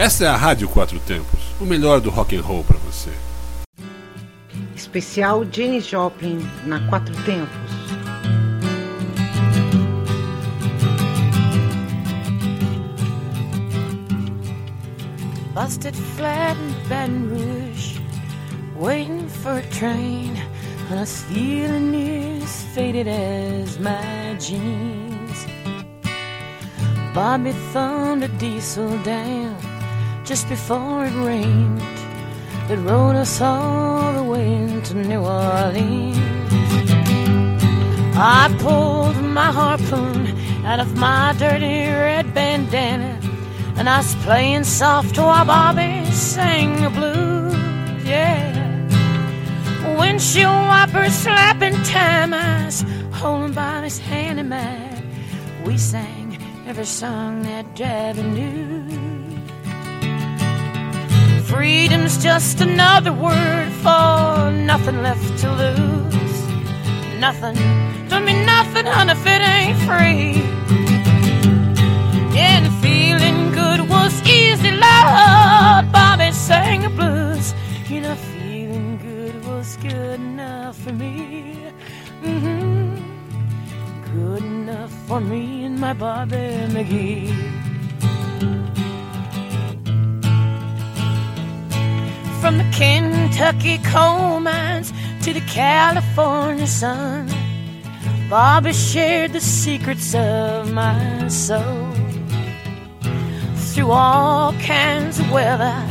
Essa é a Rádio Quatro Tempos, o melhor do rock and roll para você. Especial Jenny Joplin na Quatro Tempos. Busted flat in Baton Rouge, waiting for a train, and I was feeling as faded as my jeans. Bobby thumbed a diesel down just before it rained. It rode us all the way into New Orleans. I pulled my harpoon out of my dirty red bandana and I was playing soft while Bobby sang the blues, yeah. Windshield wipers slapping time, I was holding Bobby's hand in mine. We sang every song that Debbie knew. Freedom's just another word for nothing left to lose. Nothing, don't mean nothing, honey, if it ain't free. And feeling good was easy, Lord. Bobby sang the blues. You know, feeling good was good enough for me. Mm-hmm. Good enough for me and my Bobby McGee. From the Kentucky coal mines to the California sun, Bobby shared the secrets of my soul. Through all kinds of weather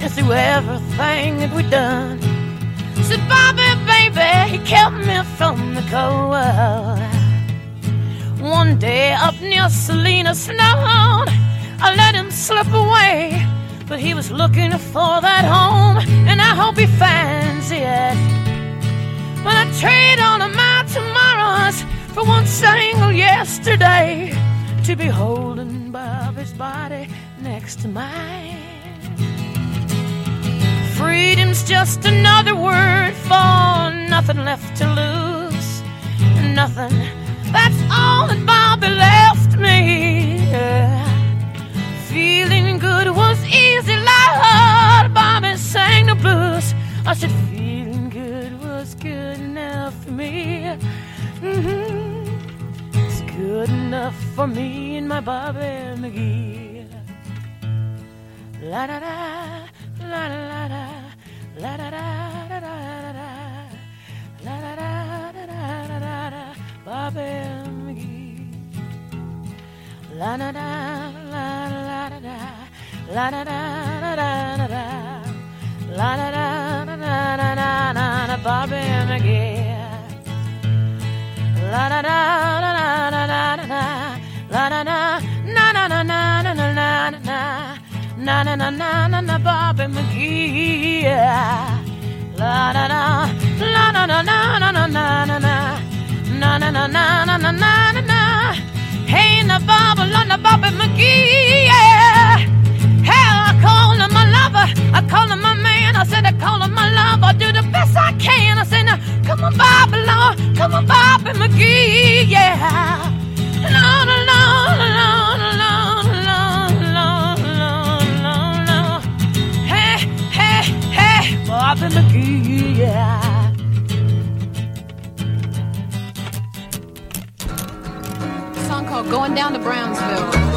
and through everything that we'd done. Said Bobby, baby, he kept me from the cold. One day up near Salina Snow, I let him slip away. But he was looking for that home, and I hope he finds it. But I trade all of my tomorrows for one single yesterday to be holding Bobby's body next to mine. Freedom's just another word for nothing left to lose. Nothing. That's all that Bobby left me. Yeah. Feeling good was easy, Lord. Bobby sang the blues. I said, feeling good was good enough for me. hmm It's good enough for me and my Bobby McGee. La da da, la da la da, la da da da da da, la da da da da da da, Bobby. La da da la la da da la da da da da da la da da da da da da da da Bobby McGee. La da da da da da da da la da da na na na na na na na na na na na na na na Bobby McGee. La da da la na na na Bobby, Bobby McGee, yeah. Hell, I call him my lover. I call him my man. I said I call him my love. I do the best I can. I said, now, come on, Bobby, Lord. Come on, Bobby McGee, yeah. Lord, Lord, Lord, Lord, Lord, Lord, Lord, Lord, Lord. Hey, hey, hey, Bobby McGee, yeah. Called Going Down to Brownsville.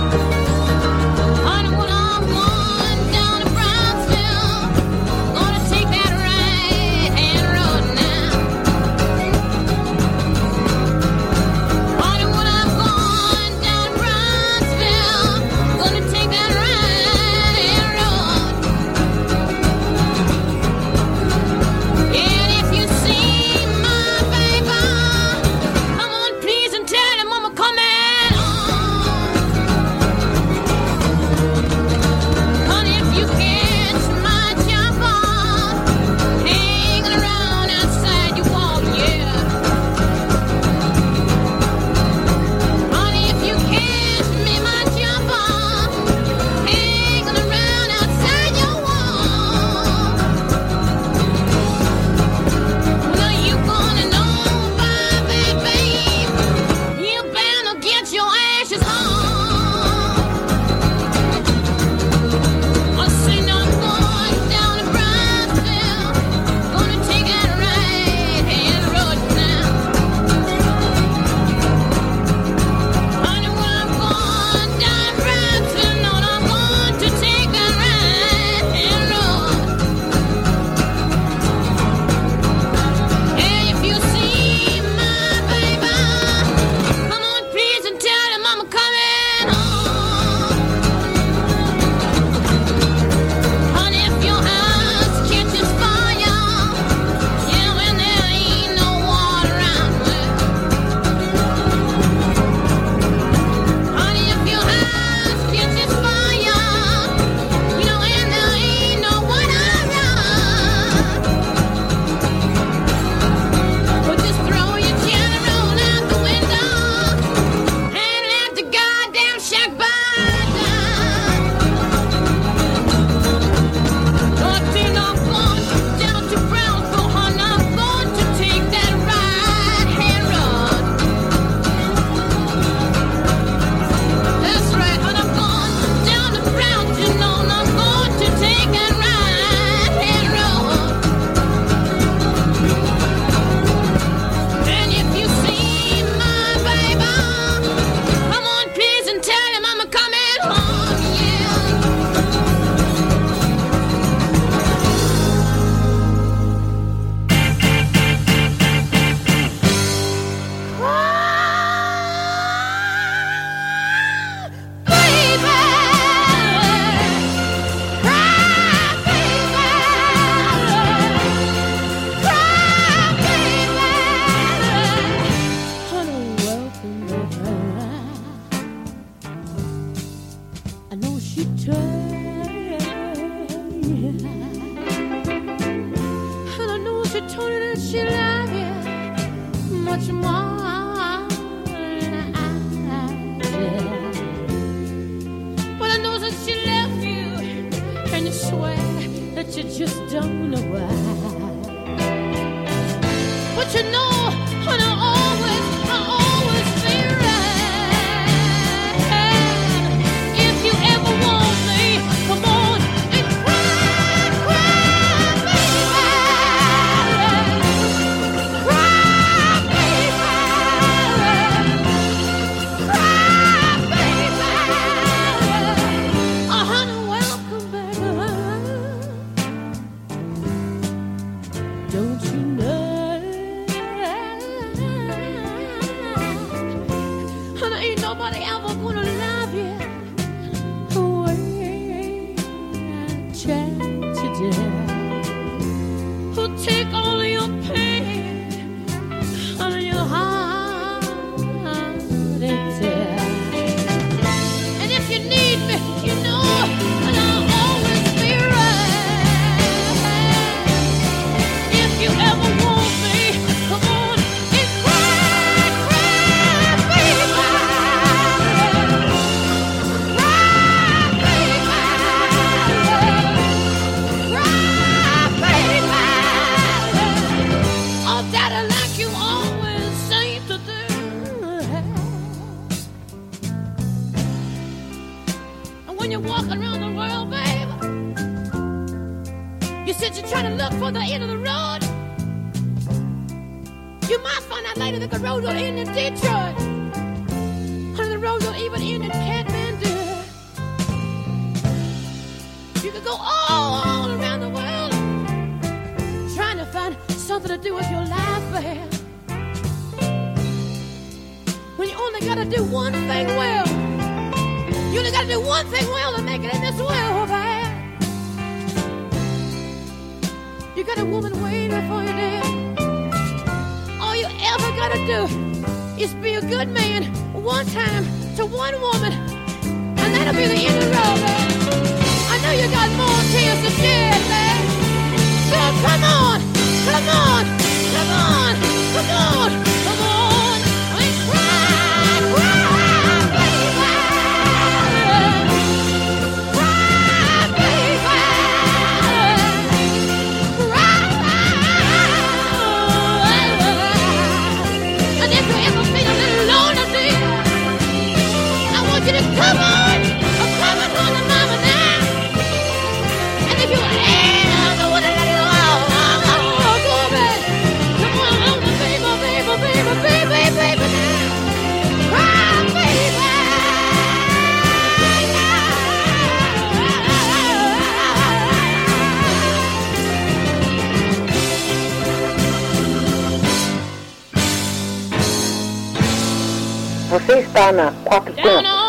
Na Quatro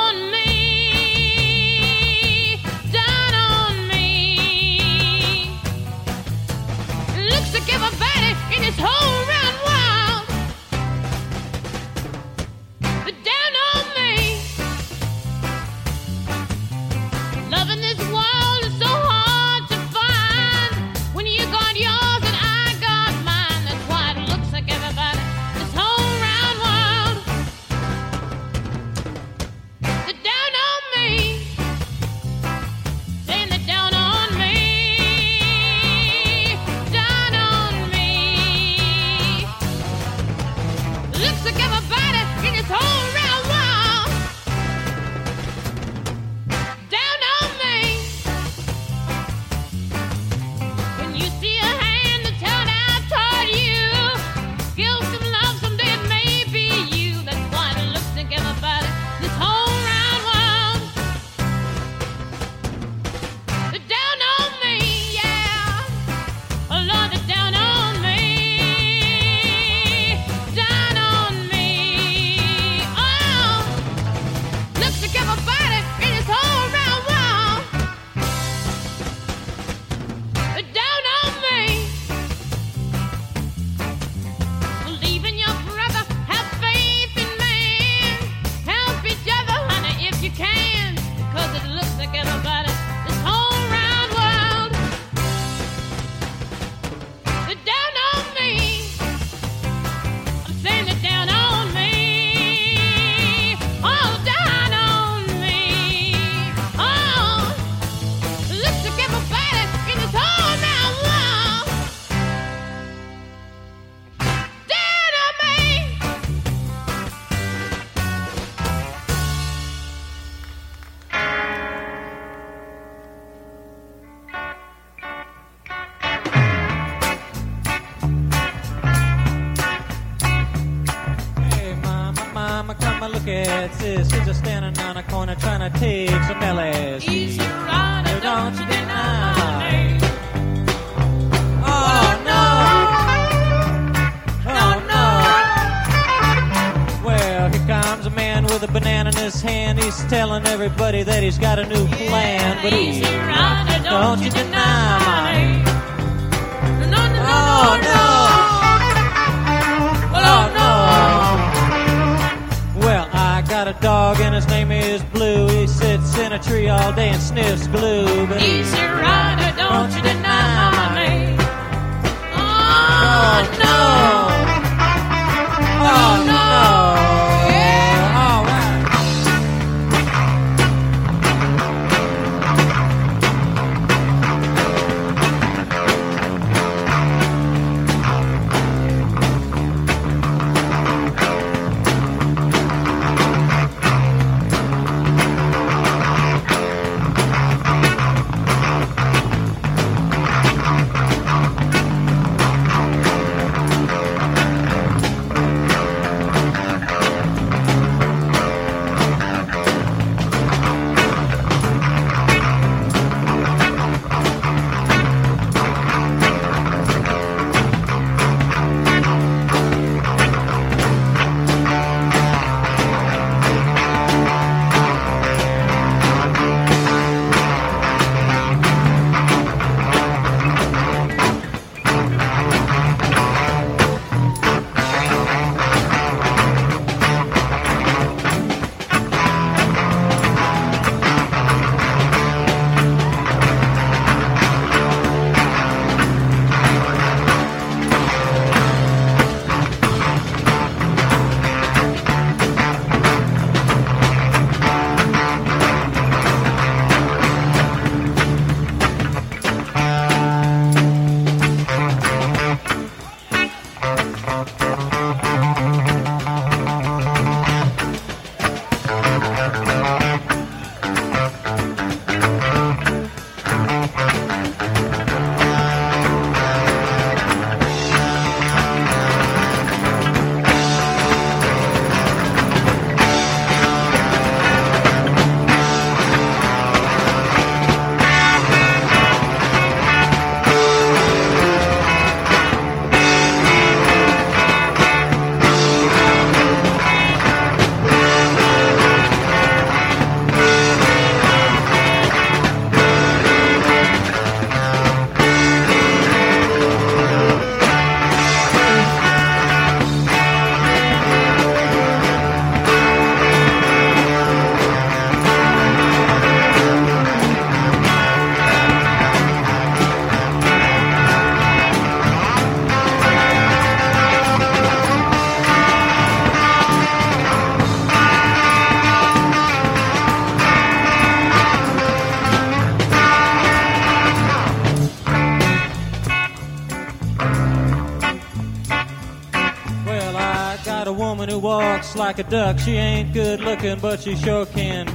like a duck. She ain't good looking, but she sure can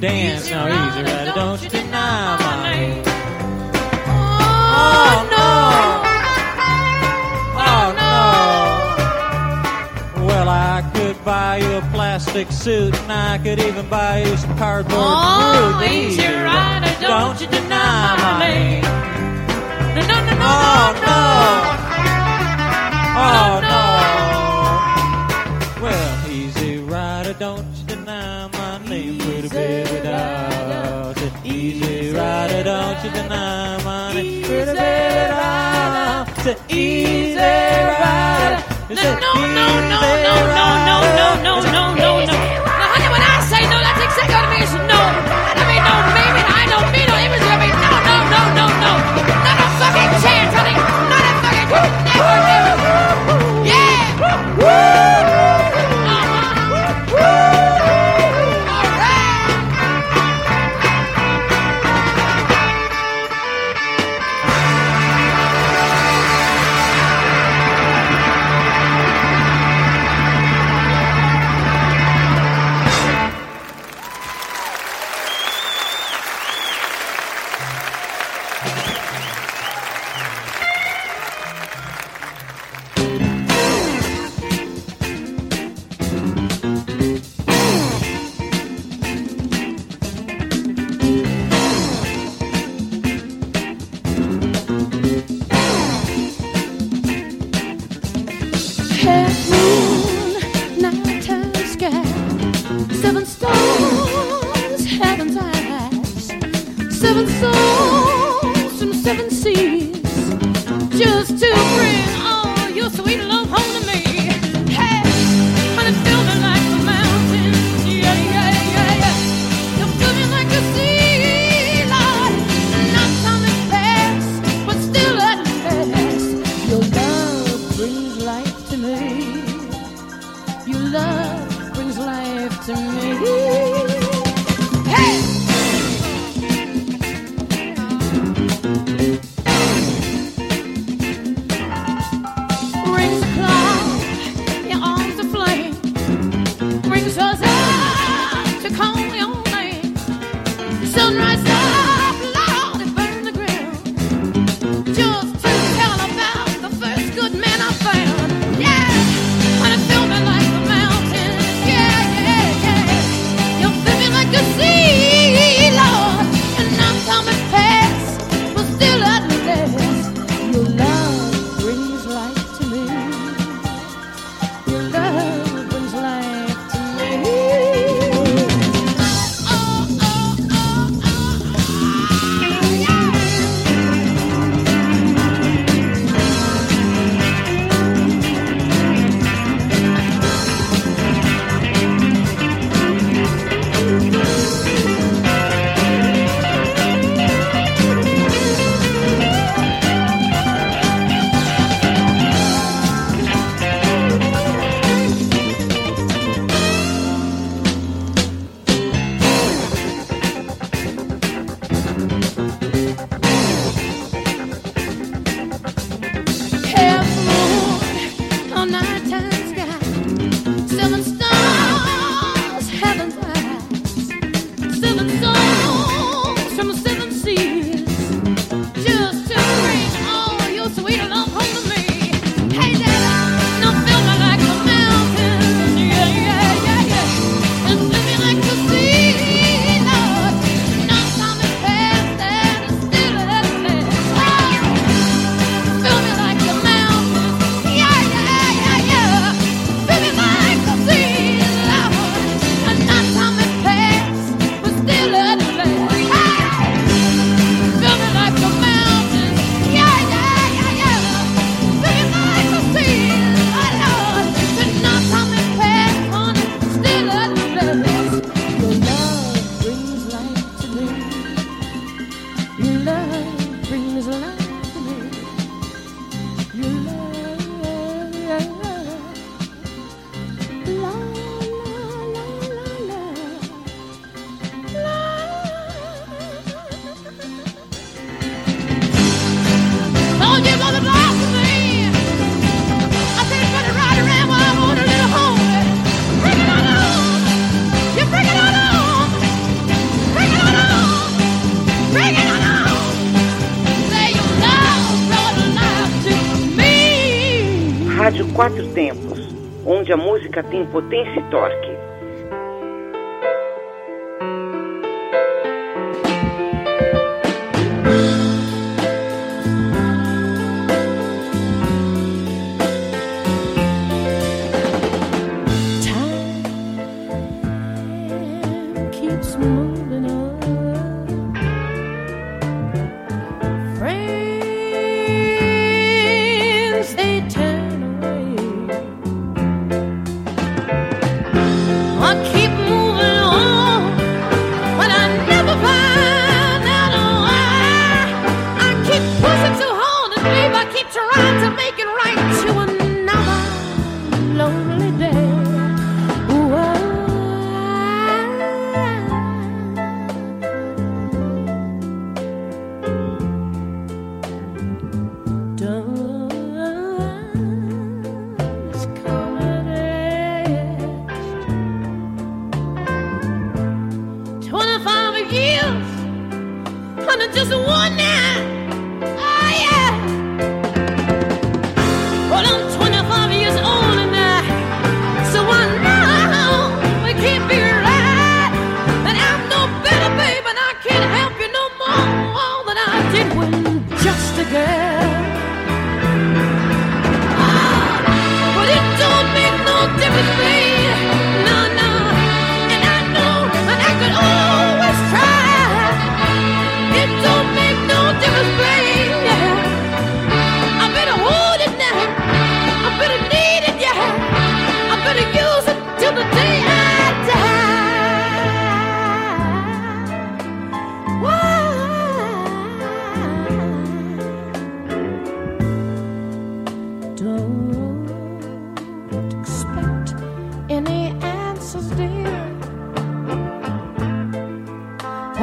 dance. Easy now, easy rider, don't, don't you deny my name. Oh, oh, no. Oh, oh no. Well, I could buy you a plastic suit, and I could even buy you some cardboard oh, food. Easy, easy rider, don't, don't you deny my name. No, no, no, oh, no. no. Oh, no. Easy rider. It's an easy rider. No, no, no, no, no, no, no, no, no. To me.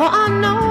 For I know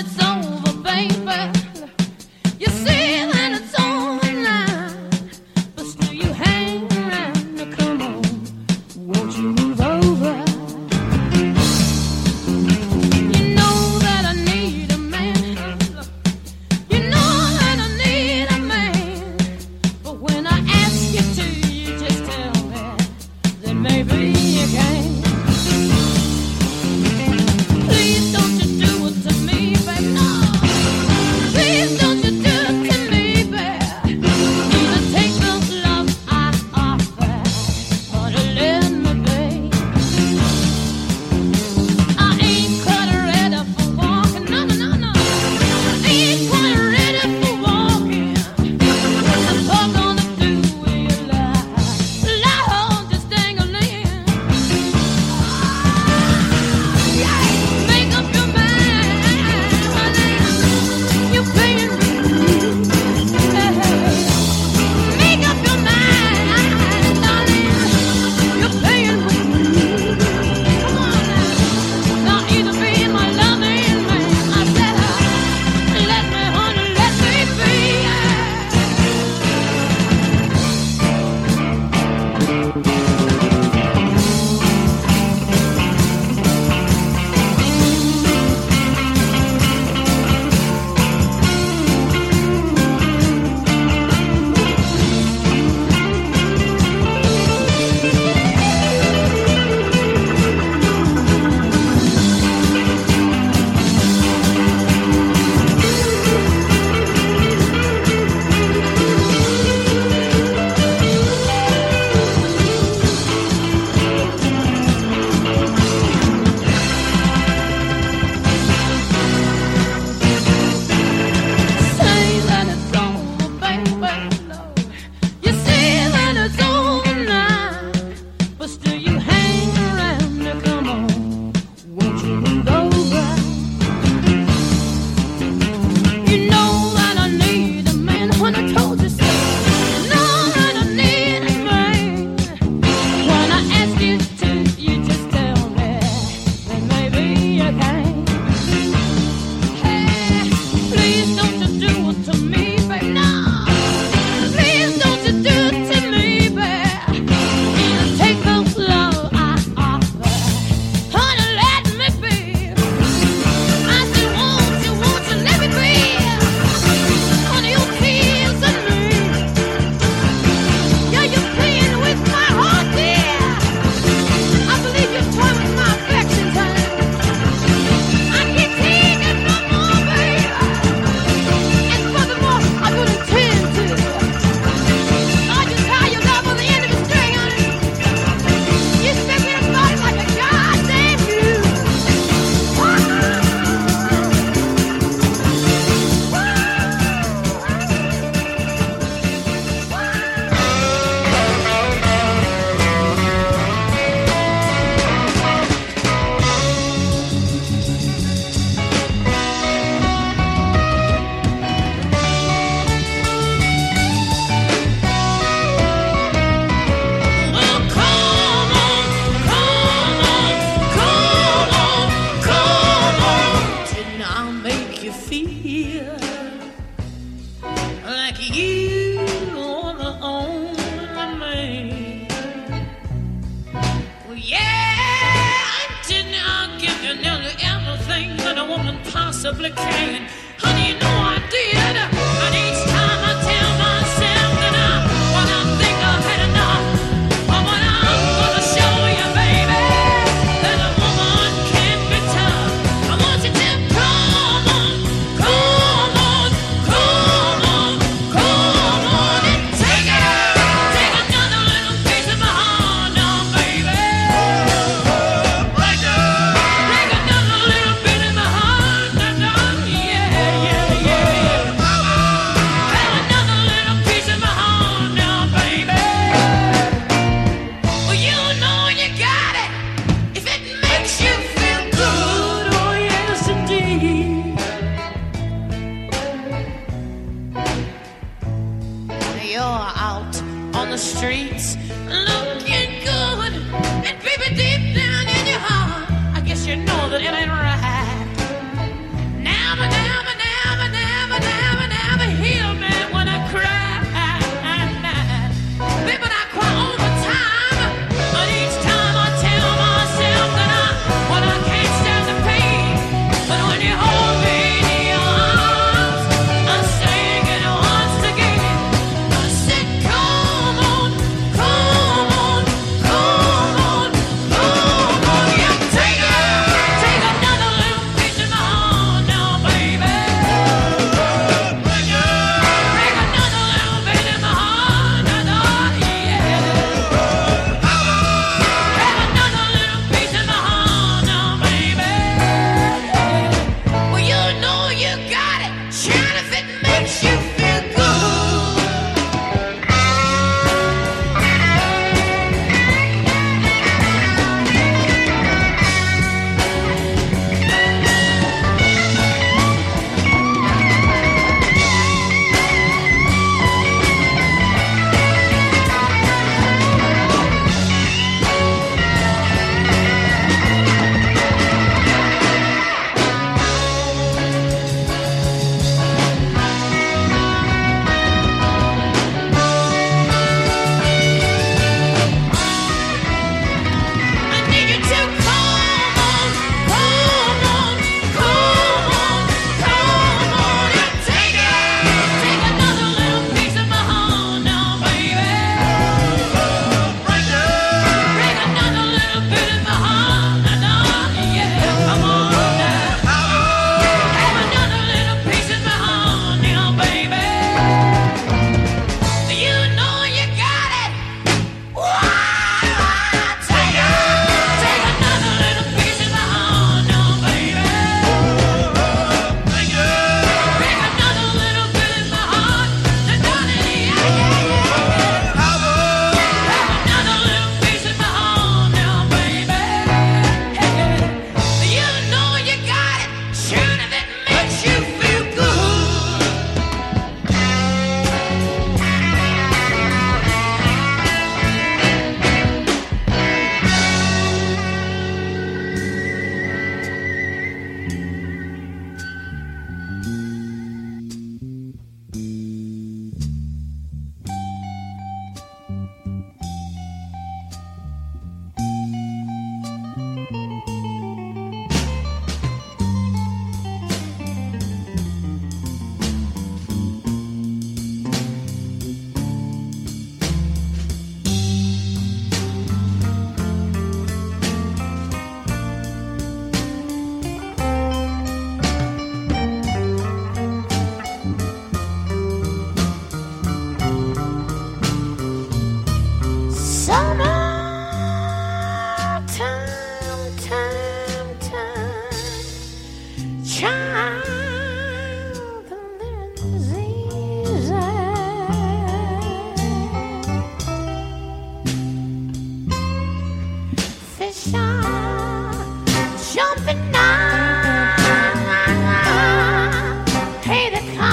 It's over, baby. You say that it's over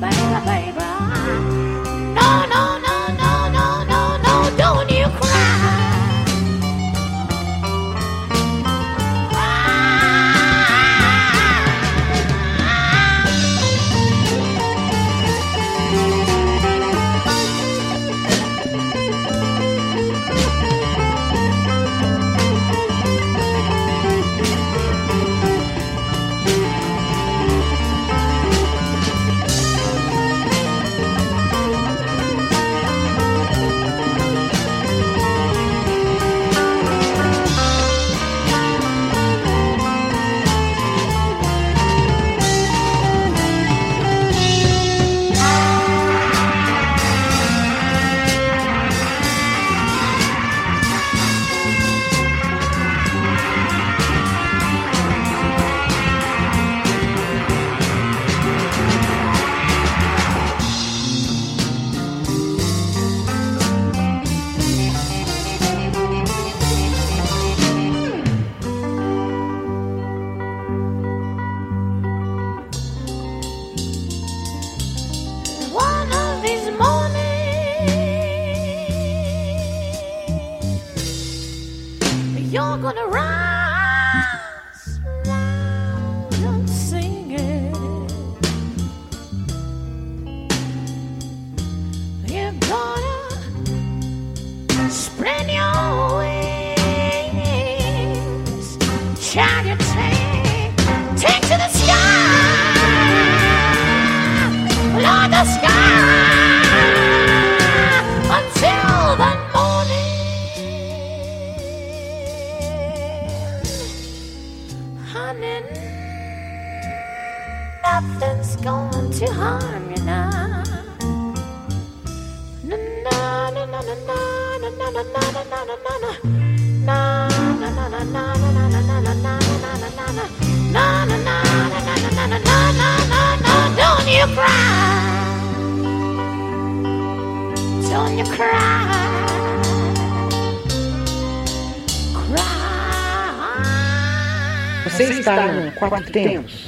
bye bye bye. quanto o temos.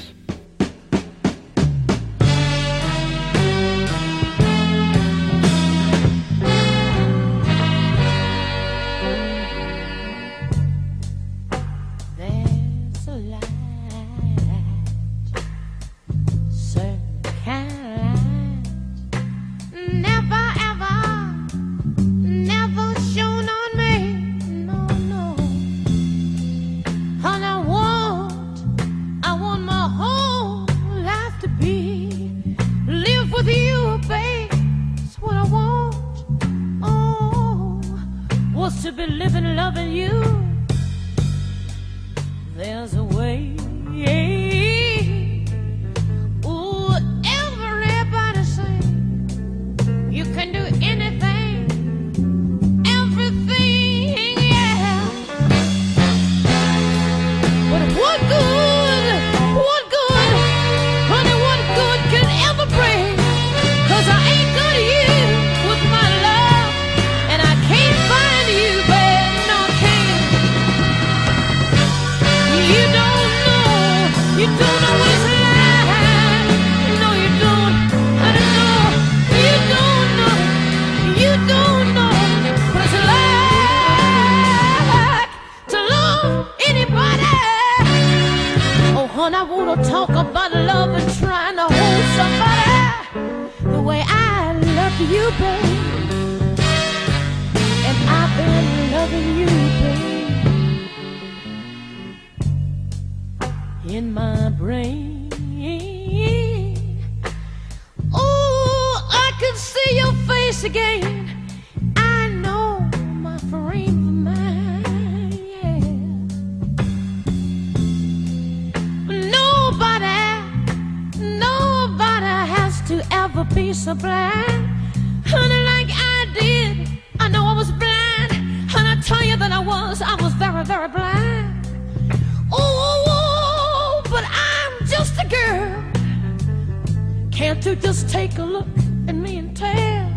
you just take a look at me and tell,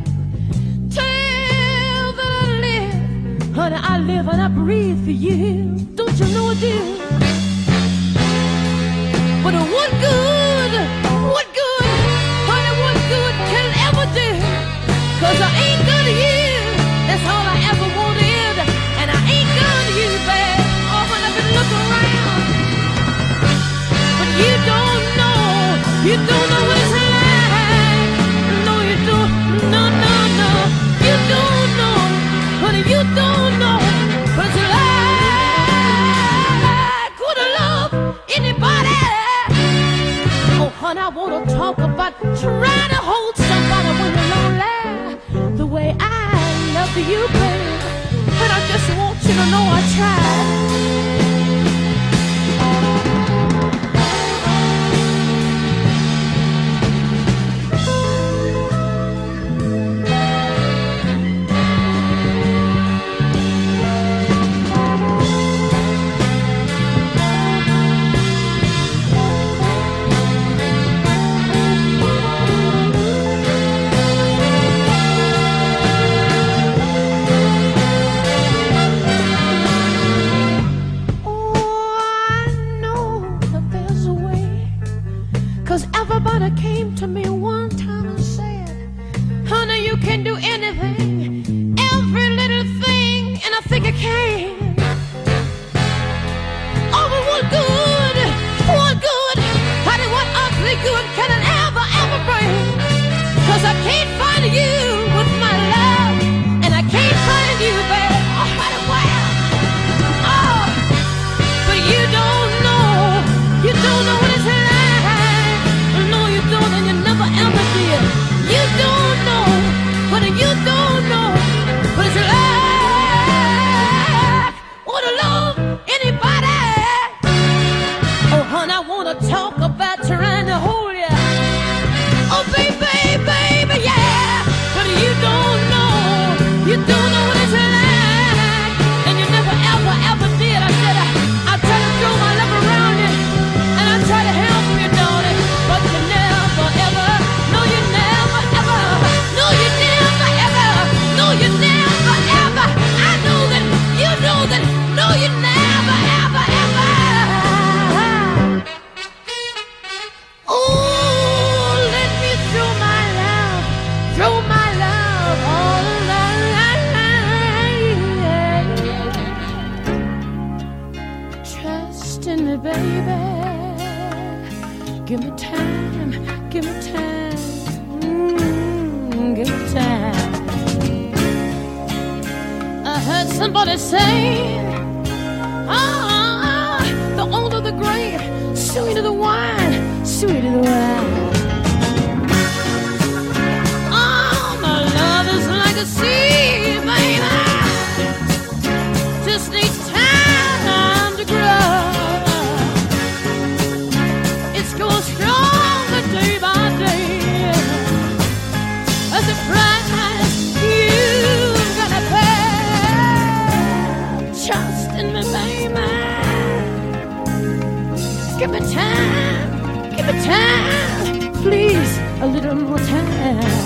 tell that I live, honey, I live and I breathe for you. Don't you know, dear? But it would good. want to talk about trying to hold somebody when you're lonely the way I love you, babe. But I just want you to know I tried. Cause everybody came to me one time and said, Honey, you can do anything, every little thing, and I think I can. Oh, but what good, what good, honey, what ugly good can it ever, ever bring? Cause I can't find time. Please, a little more time.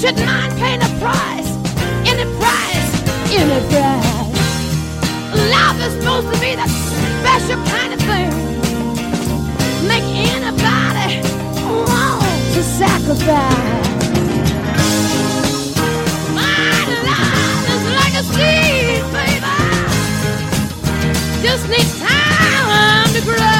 should mind paying a price, any price, any price. Love is supposed to be that special kind of thing. Make anybody want to sacrifice. My love is like a seed, baby. Just needs time to grow.